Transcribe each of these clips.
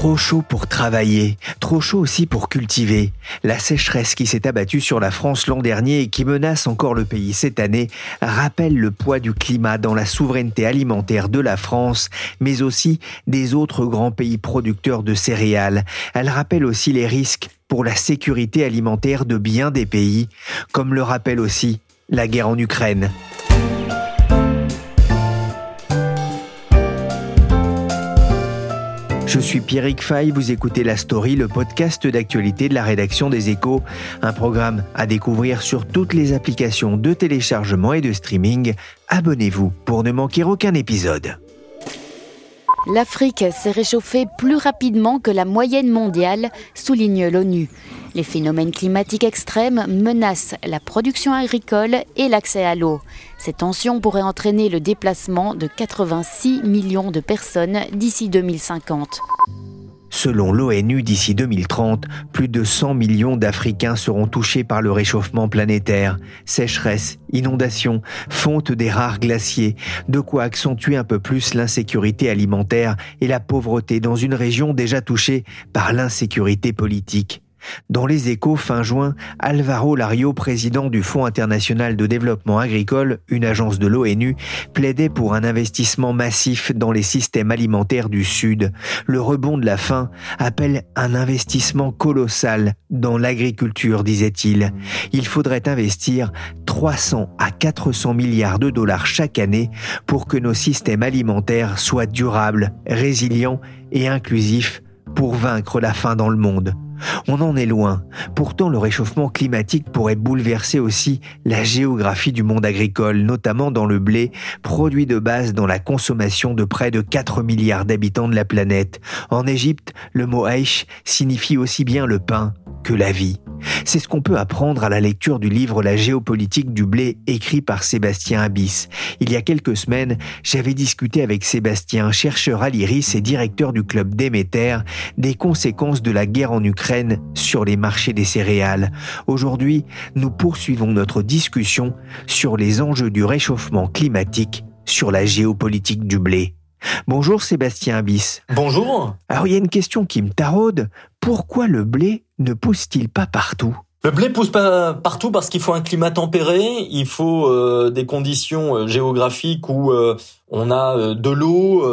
Trop chaud pour travailler, trop chaud aussi pour cultiver. La sécheresse qui s'est abattue sur la France l'an dernier et qui menace encore le pays cette année rappelle le poids du climat dans la souveraineté alimentaire de la France, mais aussi des autres grands pays producteurs de céréales. Elle rappelle aussi les risques pour la sécurité alimentaire de bien des pays, comme le rappelle aussi la guerre en Ukraine. Je suis Pierrick Fay, vous écoutez La Story, le podcast d'actualité de la rédaction des Échos, un programme à découvrir sur toutes les applications de téléchargement et de streaming. Abonnez-vous pour ne manquer aucun épisode. L'Afrique s'est réchauffée plus rapidement que la moyenne mondiale, souligne l'ONU. Les phénomènes climatiques extrêmes menacent la production agricole et l'accès à l'eau. Ces tensions pourraient entraîner le déplacement de 86 millions de personnes d'ici 2050. Selon l'ONU, d'ici 2030, plus de 100 millions d'Africains seront touchés par le réchauffement planétaire. Sécheresse, inondations, fonte des rares glaciers, de quoi accentuer un peu plus l'insécurité alimentaire et la pauvreté dans une région déjà touchée par l'insécurité politique. Dans les échos fin juin, Alvaro Lario, président du Fonds international de développement agricole, une agence de l'ONU, plaidait pour un investissement massif dans les systèmes alimentaires du Sud. Le rebond de la faim appelle un investissement colossal dans l'agriculture, disait-il. Il faudrait investir 300 à 400 milliards de dollars chaque année pour que nos systèmes alimentaires soient durables, résilients et inclusifs pour vaincre la faim dans le monde. On en est loin. Pourtant, le réchauffement climatique pourrait bouleverser aussi la géographie du monde agricole, notamment dans le blé, produit de base dans la consommation de près de 4 milliards d'habitants de la planète. En Égypte, le mot Aish signifie aussi bien le pain que la vie. C'est ce qu'on peut apprendre à la lecture du livre La géopolitique du blé écrit par Sébastien Abyss. Il y a quelques semaines, j'avais discuté avec Sébastien, chercheur à l'IRIS et directeur du club Déméter, des conséquences de la guerre en Ukraine sur les marchés des céréales. Aujourd'hui, nous poursuivons notre discussion sur les enjeux du réchauffement climatique sur la géopolitique du blé. Bonjour Sébastien Abyss. Bonjour. Alors il y a une question qui me taraude. Pourquoi le blé ne pousse-t-il pas partout? Le blé pousse pas partout parce qu'il faut un climat tempéré, il faut euh, des conditions euh, géographiques où euh, on a de l'eau,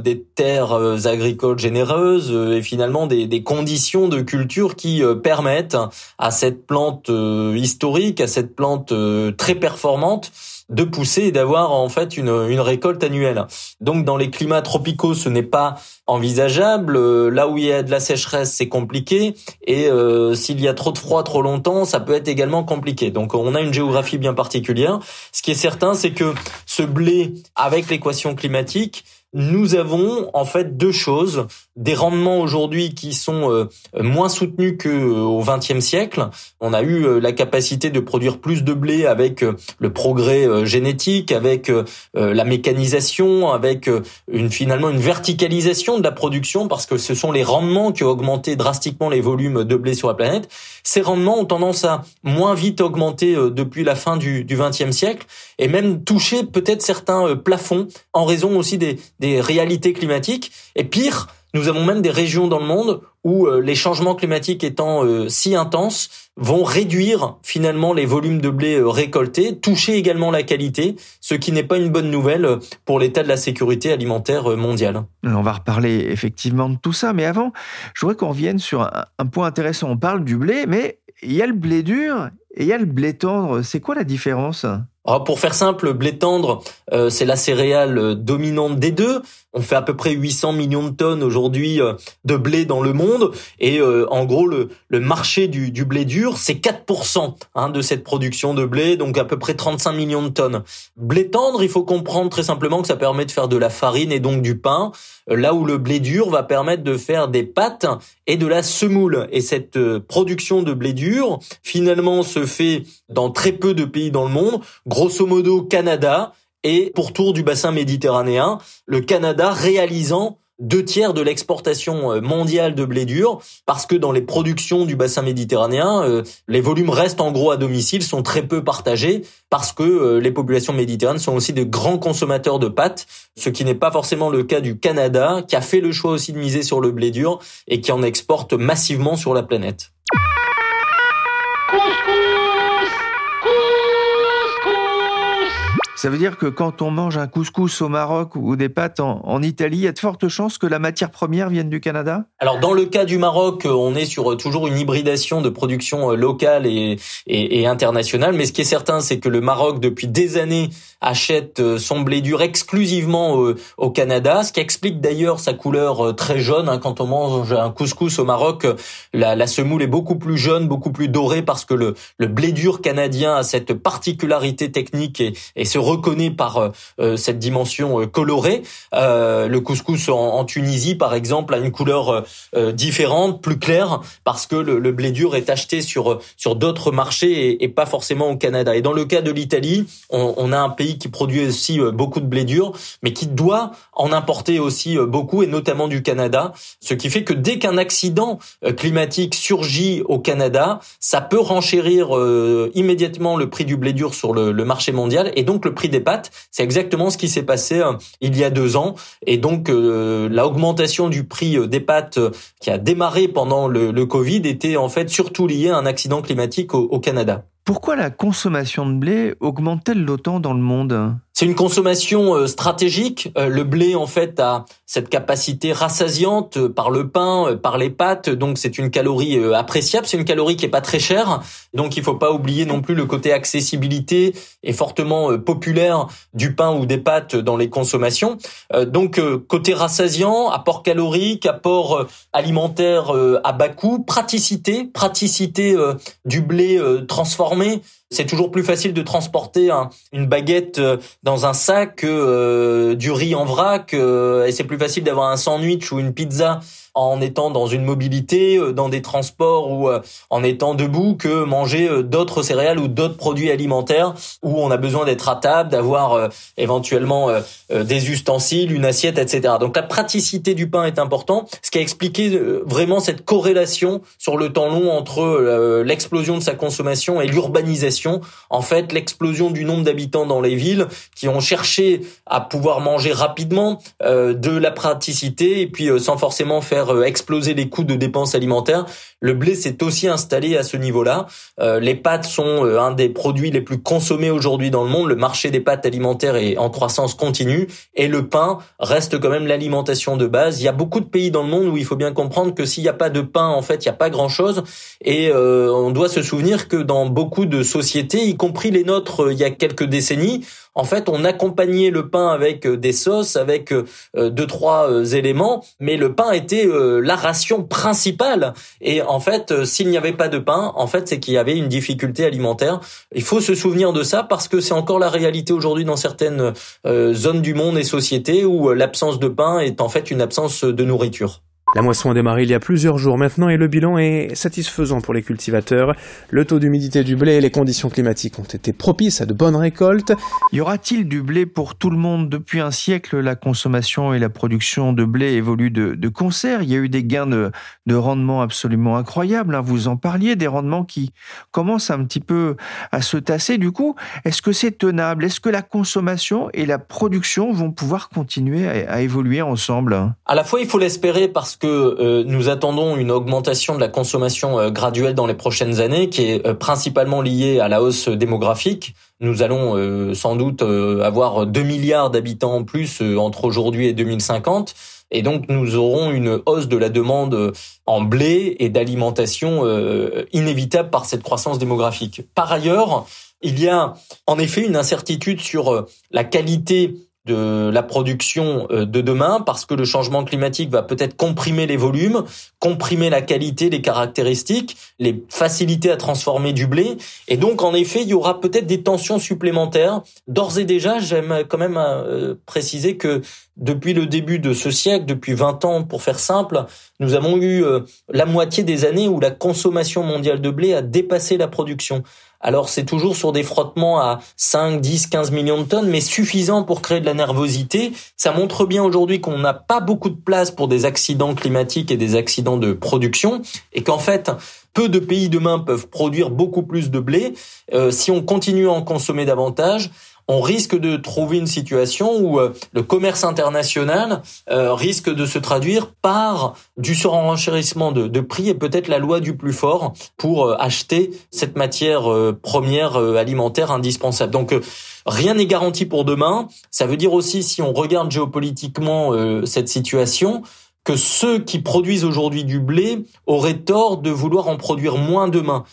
des terres agricoles généreuses et finalement des, des, conditions de culture qui permettent à cette plante historique, à cette plante très performante de pousser et d'avoir en fait une, une récolte annuelle. Donc dans les climats tropicaux, ce n'est pas envisageable. Euh, là où il y a de la sécheresse, c'est compliqué. Et euh, s'il y a trop de froid trop longtemps, ça peut être également compliqué. Donc on a une géographie bien particulière. Ce qui est certain, c'est que ce blé, avec l'équation climatique, nous avons en fait deux choses des rendements aujourd'hui qui sont euh, moins soutenus que euh, au XXe siècle. On a eu euh, la capacité de produire plus de blé avec le progrès génétique, avec la mécanisation, avec une finalement une verticalisation de la production parce que ce sont les rendements qui ont augmenté drastiquement les volumes de blé sur la planète. Ces rendements ont tendance à moins vite augmenter depuis la fin du XXe siècle et même toucher peut-être certains plafonds en raison aussi des, des réalités climatiques. Et pire, nous avons même des régions dans le monde où euh, les changements climatiques étant euh, si intenses vont réduire finalement les volumes de blé euh, récoltés, toucher également la qualité, ce qui n'est pas une bonne nouvelle pour l'état de la sécurité alimentaire mondiale. On va reparler effectivement de tout ça, mais avant, je voudrais qu'on revienne sur un point intéressant. On parle du blé, mais il y a le blé dur et il y a le blé tendre. C'est quoi la différence? Alors pour faire simple, blé tendre, euh, c'est la céréale dominante des deux. On fait à peu près 800 millions de tonnes aujourd'hui euh, de blé dans le monde. Et euh, en gros, le, le marché du, du blé dur, c'est 4% hein, de cette production de blé, donc à peu près 35 millions de tonnes. Blé tendre, il faut comprendre très simplement que ça permet de faire de la farine et donc du pain, euh, là où le blé dur va permettre de faire des pâtes et de la semoule. Et cette production de blé dur, finalement, se fait dans très peu de pays dans le monde, grosso modo Canada, et pour tour du bassin méditerranéen, le Canada réalisant deux tiers de l'exportation euh, mondiale de blé dur, parce que dans les productions du bassin méditerranéen, euh, les volumes restent en gros à domicile, sont très peu partagés, parce que euh, les populations méditerranéennes sont aussi de grands consommateurs de pâtes, ce qui n'est pas forcément le cas du Canada, qui a fait le choix aussi de miser sur le blé dur et qui en exporte massivement sur la planète. Ça veut dire que quand on mange un couscous au Maroc ou des pâtes en, Italie, il y a de fortes chances que la matière première vienne du Canada? Alors dans le cas du Maroc, on est sur toujours une hybridation de production euh, locale et, et, internationale. Mais ce qui est certain, c'est que le Maroc, depuis des années, achète euh, son blé dur exclusivement au, Canada, ce qui explique d'ailleurs sa couleur euh, très jaune. Hein. Quand on mange un couscous au Maroc, la, semoule est beaucoup plus jaune, beaucoup plus dorée parce que le, le blé dur canadien a cette particularité technique et, et se reconnaît par euh, euh, cette dimension euh, colorée. le couscous en, Tunisie, par exemple, a une couleur différente, plus claire, parce que le, blé dur est acheté sur sur d'autres marchés et, pas forcément au Canada. Et dans le cas de l'Italie, on, a un pays qui produit aussi beaucoup de blé dur, mais qui doit en importer aussi beaucoup, et notamment du Canada. Ce qui fait que dès qu'un accident climatique surgit au Canada, ça peut renchérir immédiatement le prix du blé dur sur le, marché mondial, et donc le des pâtes. C'est exactement ce qui s'est passé euh, il y a deux ans. Et donc, euh, la du prix euh, des pâtes qui a démarré pendant le, Covid était en fait surtout liée à un accident climatique au Canada. Pourquoi la consommation de blé augmente-t-elle d'autant dans le monde? C'est une consommation euh, stratégique. Euh, le blé, en fait, a cette capacité rassasiante euh, par le pain, par les pâtes. Donc, c'est une calorie appréciable. C'est une calorie qui est pas très chère. Donc, il faut pas oublier non plus le côté accessibilité et fortement populaire du pain ou des pâtes dans les consommations. Donc, côté rassasiant, apport calorique, apport alimentaire à bas coût, praticité, praticité du blé transformé mas c'est toujours plus facile de transporter une baguette euh, dans un sac que euh, du riz en vrac, euh, et c'est plus facile d'avoir un sandwich ou une pizza en étant dans une mobilité, dans des transports ou en étant debout que manger d'autres céréales ou d'autres produits alimentaires où on a besoin d'être à table, d'avoir éventuellement des ustensiles, une assiette, etc. Donc la praticité du pain est important, ce qui a expliqué vraiment cette corrélation sur le temps long entre l'explosion de sa consommation et l'urbanisation. En fait, l'explosion du nombre d'habitants dans les villes qui ont cherché à pouvoir manger rapidement, de la praticité et puis sans forcément faire euh, exploser les coûts de dépenses alimentaires. Le blé s'est aussi installé à ce niveau-là. Euh, les pâtes sont euh, un des produits les plus consommés aujourd'hui dans le monde. Le marché des pâtes alimentaires est en croissance continue et le pain reste quand même l'alimentation de base. Il y a beaucoup de pays dans le monde où il faut bien comprendre que s'il n'y a pas de pain, en fait, il n'y a pas grand-chose. Et on doit se souvenir que dans beaucoup de sociétés, y compris les nôtres, il y a quelques décennies, en fait, on accompagnait le pain avec euh, des sauces, avec euh, euh, deux trois éléments, mais le pain était la ration principale. Et en fait, s'il n'y avait pas de pain, en fait, c'est qu'il y avait une difficulté alimentaire. Il faut se souvenir de ça parce que c'est encore la réalité aujourd'hui dans certaines zones du monde et sociétés où l'absence de pain est en fait une absence de nourriture. La moisson a démarré il y a plusieurs jours maintenant et le bilan est satisfaisant pour les cultivateurs. Le taux d'humidité du blé et les conditions climatiques ont été propices à de bonnes récoltes. Y aura-t-il du blé pour tout le monde Depuis un siècle, la consommation et la production de blé évoluent de, concert. Il y a eu des gains de, rendement absolument incroyables. Hein. Vous en parliez, des rendements qui commencent un petit peu à se tasser. Du coup, est-ce que c'est tenable? Est-ce que la consommation et la production vont pouvoir continuer à, à évoluer ensemble? À la fois, il faut l'espérer parce que que euh, nous attendons une augmentation de la consommation euh, graduelle dans les prochaines années, qui est euh, principalement liée à la hausse démographique. Nous allons sans doute avoir 2 milliards d'habitants en plus entre aujourd'hui et 2050. Et donc nous aurons une hausse de la demande en blé et d'alimentation inévitable par cette croissance démographique. Par ailleurs, Il y a en effet une incertitude sur la qualité de la production euh, de demain parce que le changement climatique va peut-être comprimer les volumes, comprimer la qualité, les caractéristiques, les facilités à transformer du blé. Et donc, en effet, il y aura peut-être des tensions supplémentaires. D'ores et déjà, j'aime quand même euh, préciser que depuis le début de ce siècle, depuis 20 ans pour faire simple, nous avons eu euh, la moitié des années où la consommation mondiale de blé a dépassé la production. Alors c'est toujours sur des frottements à 5, 10, 15 millions de tonnes, mais suffisant pour créer de la nervosité. Ça montre bien aujourd'hui qu'on n'a pas beaucoup de place pour des accidents climatiques et des accidents de production, et qu'en fait, peu de pays demain peuvent produire beaucoup plus de blé. Euh, si on continue à en consommer davantage, on risque de trouver une situation où euh, le commerce international euh, risque de se traduire par du surenchérissement de, de prix et peut-être la loi du plus fort pour euh, acheter cette matière première alimentaire indispensable. Donc rien n'est garanti pour demain. Ça veut dire aussi, si on regarde géopolitiquement cette situation, que ceux qui produisent aujourd'hui du blé auraient tort de vouloir en produire moins demain.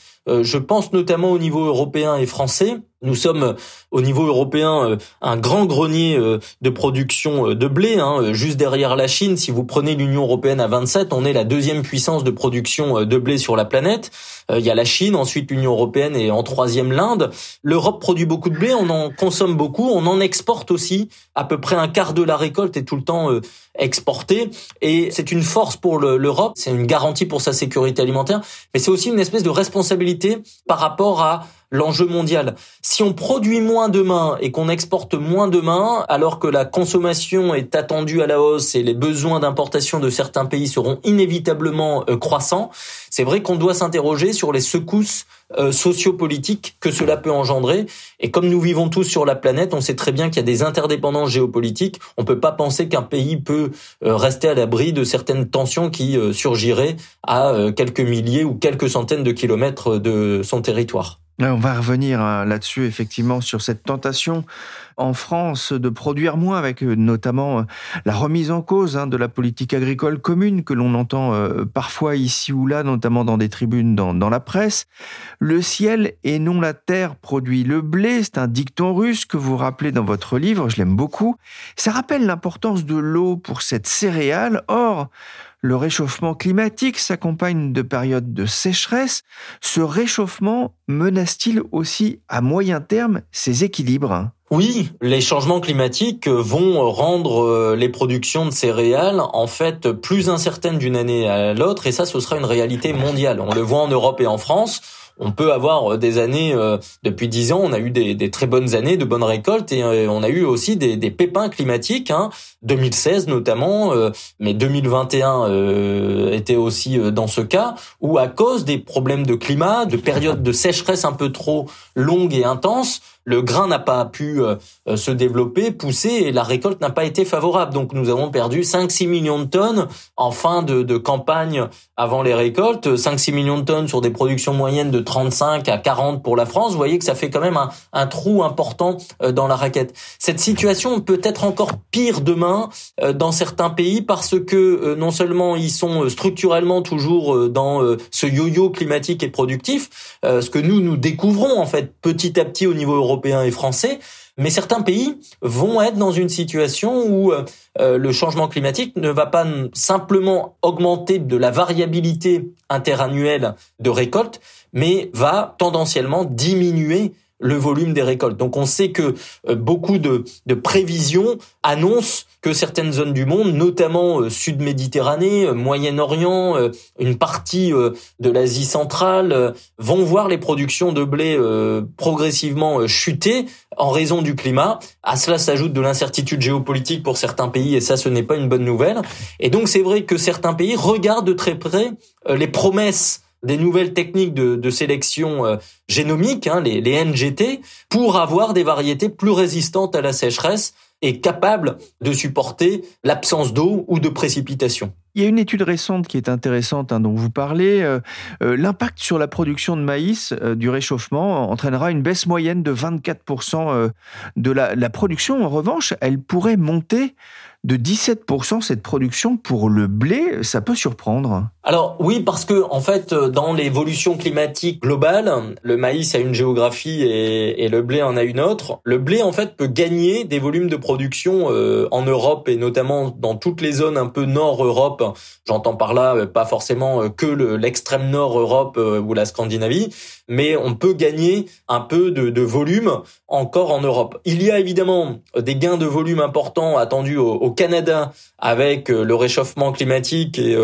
Je pense notamment au niveau européen et français nous sommes euh, au niveau européen euh, un grand grenier euh, de production de blé, hein, juste derrière la Chine. Si vous prenez l'Union européenne à 27, on est la deuxième puissance de production de blé sur la planète. Il y a la Chine, ensuite l'Union européenne et en troisième l'Inde. L'Europe produit beaucoup de blé, on en consomme beaucoup, on en exporte aussi. À peu près un quart de la récolte est tout le temps exporté et c'est une force pour l'Europe, c'est une garantie pour sa sécurité alimentaire, mais c'est aussi une espèce de responsabilité par rapport à l'enjeu mondial. Si on produit moins demain et qu'on exporte moins demain, alors que la consommation est attendue à la hausse et les besoins d'importation de certains pays seront inévitablement euh, croissants, c'est vrai qu'on doit s'interroger sur les secousses euh, sociopolitiques que cela peut engendrer. Et comme nous vivons tous sur la planète, on sait très bien qu'il y a des interdépendances géopolitiques. On peut pas penser qu'un pays peut euh, rester à l'abri de certaines tensions qui surgiraient à quelques milliers ou quelques centaines de kilomètres de son territoire. On va revenir hein, là-dessus, effectivement, sur cette tentation en France de produire moins, avec euh, notamment euh, la remise en cause hein, de la politique agricole commune que l'on entend euh, parfois ici ou là, notamment dans des tribunes dans, la presse. Le ciel et non la terre produit le blé, c'est un dicton russe que vous rappelez dans votre livre, je l'aime beaucoup. Ça rappelle l'importance de l'eau pour cette céréale. Or, le réchauffement climatique s'accompagne de périodes de sécheresse. Ce réchauffement menace-t-il aussi à moyen terme ces équilibres? Oui, les changements climatiques vont rendre euh, les productions de céréales en fait plus incertaines d'une année à l'autre et ça ce sera une réalité mondiale. On le voit en Europe et en France on peut avoir euh, des années euh, depuis dix ans, on a eu des, très bonnes années, de bonnes récoltes et euh, on a eu aussi des, pépins climatiques, hein, 2016 notamment, mais 2021 était aussi dans ce cas où à cause des problèmes de climat, de périodes de sécheresse un peu trop longues et intenses, le grain n'a pas pu se développer, pousser et la récolte n'a pas été favorable. Donc nous avons perdu 5-6 millions de tonnes en fin de, de campagne avant les récoltes, 5-6 millions de tonnes sur des productions moyennes de 35 à 40 pour la France, vous voyez que ça fait quand même un, trou important euh, dans la raquette. Cette situation peut être encore pire demain euh, dans certains pays parce que euh, non seulement ils sont structurellement toujours dans ce yo-yo climatique et productif, ce que nous nous découvrons en fait petit à petit au niveau européen et français, mais certains pays vont être dans une situation où le changement climatique ne va pas simplement augmenter de la variabilité interannuelle de récolte, mais va tendanciellement diminuer le volume des récoltes. Donc on sait que euh, beaucoup de, prévisions annoncent que certaines zones du monde, notamment euh, Sud-Méditerranée, euh, Moyen-Orient, une partie de l'Asie centrale, vont voir les productions de blé progressivement chuter en raison du climat. À cela s'ajoute de l'incertitude géopolitique pour certains pays et ça ce n'est pas une bonne nouvelle. Et donc c'est vrai que certains pays regardent de très près les promesses des nouvelles techniques de, sélection euh, génomique, hein, les, NGT, pour avoir des variétés plus résistantes à la sécheresse et capables de supporter l'absence d'eau ou de précipitation. Il y a une étude récente qui est intéressante hein, dont vous parlez. Euh, euh, l'impact sur la production de maïs du réchauffement entraînera une baisse moyenne de 24% de la, production. En revanche, elle pourrait monter de 17% cette production pour le blé, ça peut surprendre. Alors oui, parce que en fait, dans l'évolution climatique globale, le maïs a une géographie et, le blé en a une autre. Le blé en fait peut gagner des volumes de production euh, en Europe et notamment dans toutes les zones un peu nord Europe. J'entends par là euh, pas forcément euh, que l'extrême nord Europe ou la Scandinavie, mais on peut gagner un peu de, volume encore en Europe. Il y a évidemment des gains de volume importants attendus au, Canada avec le réchauffement climatique et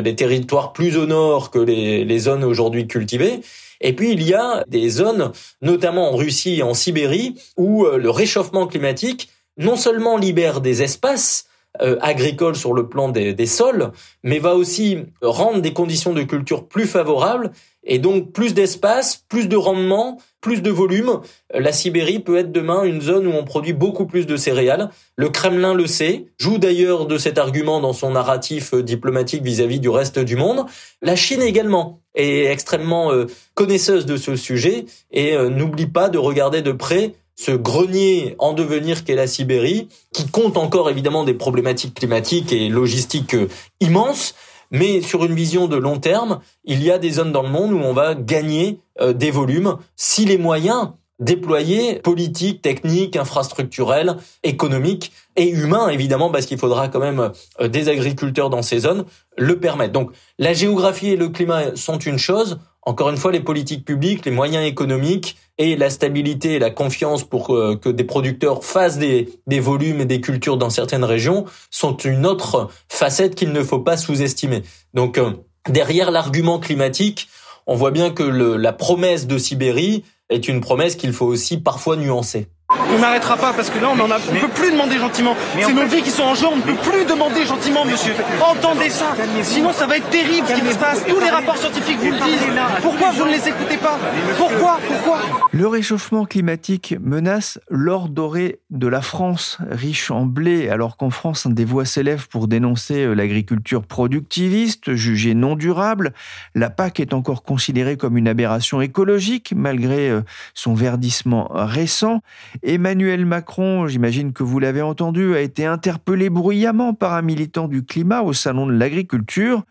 les territoires plus au nord que les, les zones aujourd'hui cultivées. Et puis il y a des zones, notamment en Russie et en Sibérie, où euh, le réchauffement climatique non seulement libère des espaces euh, agricoles sur le plan des, des, sols, mais va aussi rendre des conditions de culture plus favorables et donc plus d'espace, plus de rendement, plus de volume. La Sibérie peut être demain une zone où on produit beaucoup plus de céréales. Le Kremlin le sait, joue d'ailleurs de cet argument dans son narratif euh, diplomatique vis-à-vis du reste du monde. La Chine également est extrêmement euh, connaisseuse de ce sujet et euh, n'oublie pas de regarder de près ce grenier en devenir qu'est la Sibérie, qui compte encore évidemment des problématiques climatiques et logistiques immenses, mais sur une vision de long terme, il y a des zones dans le monde où on va gagner euh, des volumes si les moyens déployés, politiques, techniques, infrastructurels, économiques et humains, évidemment, parce qu'il faudra quand même euh, des agriculteurs dans ces zones, le permettent. Donc la géographie et le climat sont une chose. Encore une fois, les politiques publiques, les moyens économiques et la stabilité et la confiance pour euh, que des producteurs fassent des, volumes et des cultures dans certaines régions sont une autre facette qu'il ne faut pas sous-estimer. Donc euh, derrière l'argument climatique, on voit bien que la promesse de Sibérie est une promesse qu'il faut aussi parfois nuancer. On n'arrêtera pas parce que là, on on peut plus demander gentiment. C'est nos vies qui sont en jeu, on ne peut plus demander gentiment, monsieur. Entendez ça. Sinon, ça va être terrible ce qui se passe. Tous les rapports scientifiques vous le disent. Pourquoi vous ne les écoutez pas Pourquoi Pourquoi Le réchauffement climatique menace l'or doré de la France, riche en blé, alors qu'en France, des voix s'élèvent pour dénoncer euh, l'agriculture productiviste, jugée non durable. La PAC est encore considérée comme une aberration écologique, malgré euh, son verdissement récent. Emmanuel Macron, j'imagine que vous l'avez entendu, a été interpellé bruyamment par un militant du climat au Salon de l'agriculture.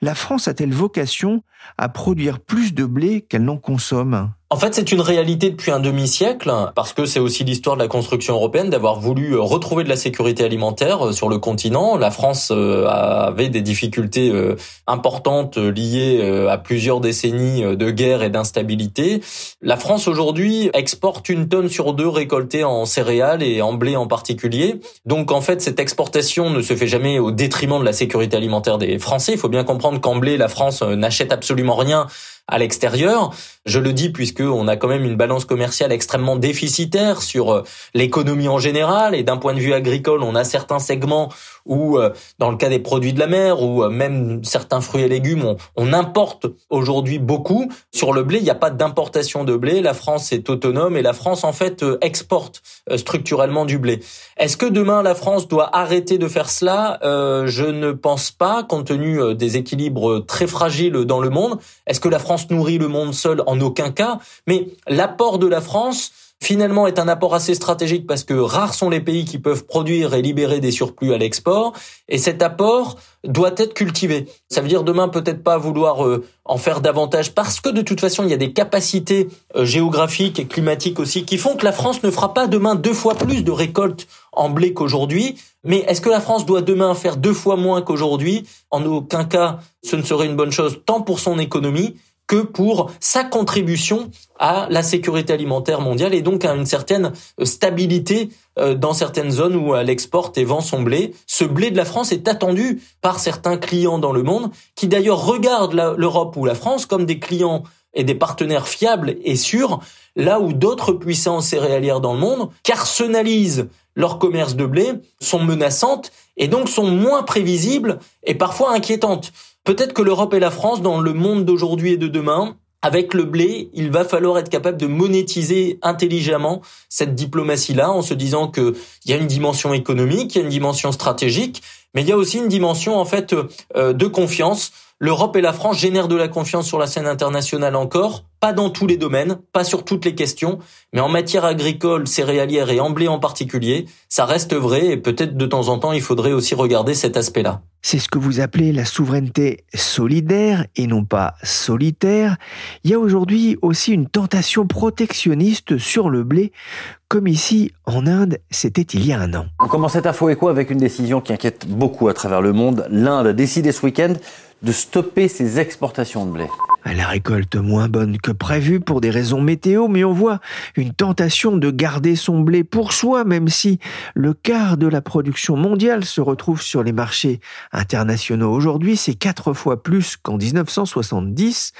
La France a-t-elle vocation à produire plus de blé qu'elle n'en consomme? En fait, c'est une réalité depuis un demi-siècle, parce que c'est aussi l'histoire de la construction européenne d'avoir voulu euh, retrouver de la sécurité alimentaire euh, sur le continent. La France euh, avait des difficultés importantes liées à plusieurs décennies de guerre et d'instabilité. La France aujourd'hui exporte une tonne sur deux récoltée en céréales et en blé en particulier. Donc en fait, cette exportation ne se fait jamais au détriment de la sécurité alimentaire des Français. Il faut bien comprendre qu'en blé, la France n'achète absolument rien à l'extérieur. Je le dis puisque on a quand même une balance commerciale extrêmement déficitaire sur euh, l'économie en général et d'un point de vue agricole, on a certains segments où, euh, dans le cas des produits de la mer ou euh, même certains fruits et légumes, on, on importe aujourd'hui beaucoup. Sur le blé, il n'y a pas d'importation de blé. La France est autonome et la France en fait exporte structurellement du blé. Est-ce que demain la France doit arrêter de faire cela? Je ne pense pas, compte tenu des équilibres très fragiles dans le monde. Est-ce que la France nourrit le monde seul En aucun cas. Mais l'apport de la France finalement est un apport assez stratégique parce que rares sont les pays qui peuvent produire et libérer des surplus à l'export et cet apport doit être cultivé. Ça veut dire demain peut-être pas vouloir euh, en faire davantage parce que de toute façon il y a des capacités euh, géographiques et climatiques aussi qui font que la France ne fera pas demain deux fois plus de récoltes en blé qu'aujourd'hui. Mais est-ce que la France doit demain faire deux fois moins qu'aujourd'hui? En aucun cas ce ne serait une bonne chose tant pour son économie que pour sa contribution à la sécurité alimentaire mondiale et donc à une certaine euh, stabilité euh, dans certaines zones où elle exporte et vend son blé. Ce blé de la France est attendu par certains clients dans le monde qui d'ailleurs regardent l'Europe ou la France comme des clients et des partenaires fiables et sûrs, là où d'autres puissances céréalières dans le monde carcenalisent leur commerce de blé, sont menaçantes et donc sont moins prévisibles et parfois inquiétantes. Peut-être que l'Europe et la France, dans le monde d'aujourd'hui et de demain, avec le blé, il va falloir être capable de monétiser intelligemment cette diplomatie-là en se disant qu'il y a une dimension économique, il y a une dimension stratégique, mais il y a aussi une dimension en fait euh, de confiance l'Europe et la France génèrent de la confiance sur la scène internationale encore, pas dans tous les domaines, pas sur toutes les questions, mais en matière agricole, céréalière et en en particulier, ça reste vrai et peut-être de temps en temps il faudrait aussi regarder cet aspect-là. C'est ce que vous appelez la souveraineté solidaire et non pas solitaire. Il y a aujourd'hui aussi une tentation protectionniste sur le blé, comme ici en Inde, c'était il y a un an. On commence cette info écho avec une décision qui inquiète beaucoup à travers le monde. L'Inde a décidé ce week-end de stopper ses exportations de blé. La récolte moins bonne que prévu pour des raisons météo, mais on voit une tentation de garder son blé pour soi, même si le quart de la production mondiale se retrouve sur les marchés internationaux. Aujourd'hui, c'est quatre fois plus qu'en 1970.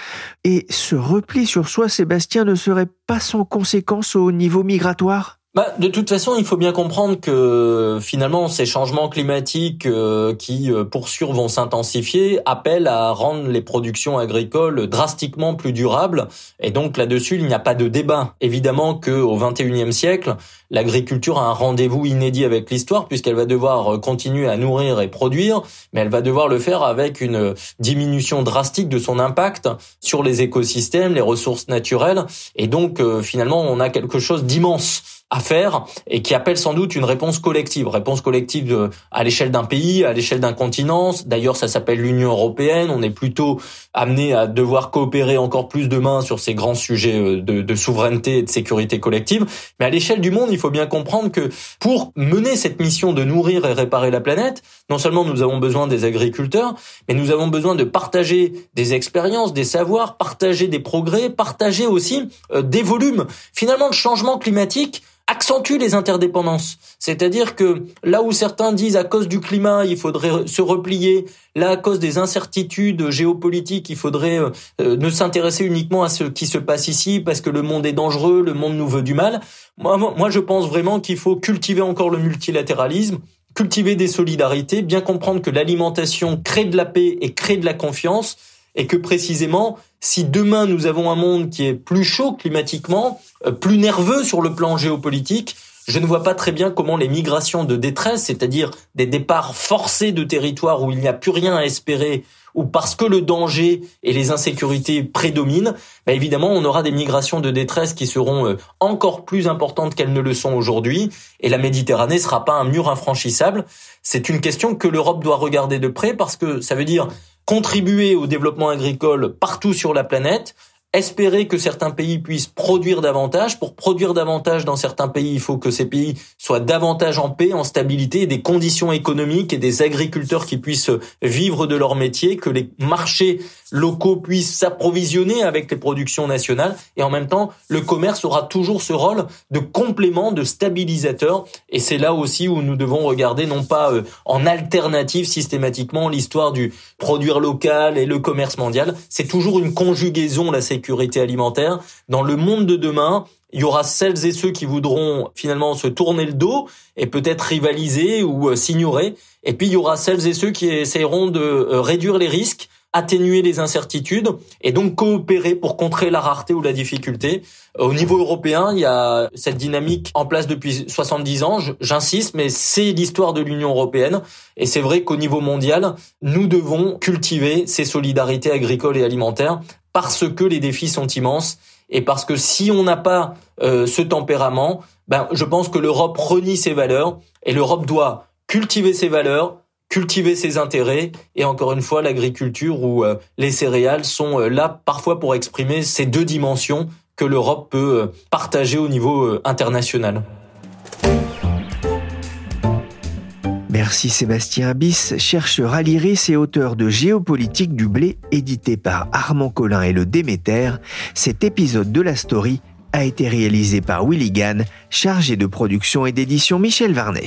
Et ce repli sur soi, Sébastien, ne serait pas sans conséquence au niveau migratoire? Bah, de toute façon, il faut bien comprendre que finalement, ces changements climatiques euh, qui, euh, pour sûr, vont s'intensifier, appellent à rendre les productions agricoles drastiquement plus durables. Et donc là-dessus, il n'y a pas de débat. Évidemment qu'au XXIe siècle, l'agriculture a un rendez-vous inédit avec l'histoire puisqu'elle va devoir euh, continuer à nourrir et produire, mais elle va devoir le faire avec une diminution drastique de son impact sur les écosystèmes, les ressources naturelles. Et donc, finalement, on a quelque chose d'immense à faire et qui appelle sans doute une réponse collective, réponse collective à l'échelle d'un pays, à l'échelle d'un continent. D'ailleurs, ça s'appelle l'Union européenne. On est plutôt amené à devoir coopérer encore plus demain sur ces grands sujets euh, de, souveraineté et de sécurité collective. Mais à l'échelle du monde, il faut bien comprendre que pour mener cette mission de nourrir et réparer la planète, non seulement nous avons besoin des agriculteurs, mais nous avons besoin de partager des expériences, des savoirs, partager des progrès, partager aussi euh, des volumes. Finalement, le changement climatique, accentue les interdépendances. C'est-à-dire que là où certains disent à cause du climat, il faudrait se replier, là à cause des incertitudes géopolitiques, il faudrait euh, ne s'intéresser uniquement à ce qui se passe ici parce que le monde est dangereux, le monde nous veut du mal. Moi, moi je pense vraiment qu'il faut cultiver encore le multilatéralisme, cultiver des solidarités, bien comprendre que l'alimentation crée de la paix et crée de la confiance et que précisément, si demain nous avons un monde qui est plus chaud climatiquement, euh, plus nerveux sur le plan géopolitique, je ne vois pas très bien comment les migrations de détresse, c'est-à-dire des départs forcés de territoires où il n'y a plus rien à espérer, ou parce que le danger et les insécurités prédominent, bah évidemment, on aura des migrations de détresse qui seront euh, encore plus importantes qu'elles ne le sont aujourd'hui, et la Méditerranée sera pas un mur infranchissable. C'est une question que l'Europe doit regarder de près parce que ça veut dire contribuer au développement agricole partout sur la planète, espérer que certains pays puissent produire davantage. Pour produire davantage dans certains pays, il faut que ces pays soient davantage en paix, en stabilité, des conditions économiques et des agriculteurs qui puissent vivre de leur métier, que les marchés locaux puissent s'approvisionner avec les productions nationales. Et en même temps, le commerce aura toujours ce rôle de complément, de stabilisateur. Et c'est là aussi où nous devons regarder non pas euh, en alternative systématiquement l'histoire du produire local et le commerce mondial. C'est toujours une conjugaison, la sécurité sécurité alimentaire. Dans le monde de demain, il y aura celles et ceux qui voudront finalement se tourner le dos et peut-être rivaliser ou euh, s'ignorer. Et puis il y aura celles et ceux qui essaieront de euh, réduire les risques, atténuer les incertitudes et donc coopérer pour contrer la rareté ou la difficulté. Au niveau européen, il y a cette dynamique en place depuis 70 ans, j'insiste, mais c'est l'histoire de l'Union européenne. Et c'est vrai qu'au niveau mondial, nous devons cultiver ces solidarités agricoles et alimentaires parce que les défis sont immenses et parce que si on n'a pas euh, ce tempérament, ben je pense que l'Europe renie ses valeurs et l'Europe doit cultiver ses valeurs, cultiver ses intérêts et encore une fois l'agriculture ou euh, les céréales sont euh, là parfois pour exprimer ces deux dimensions que l'Europe peut partager au niveau international. Merci Sébastien Abyss, chercheur à l'IRIS et auteur de Géopolitique du blé, édité par Armand Collin et le Déméter. Cet épisode de la story a été réalisé par Willy Gann, chargé de production et d'édition Michel Varnet.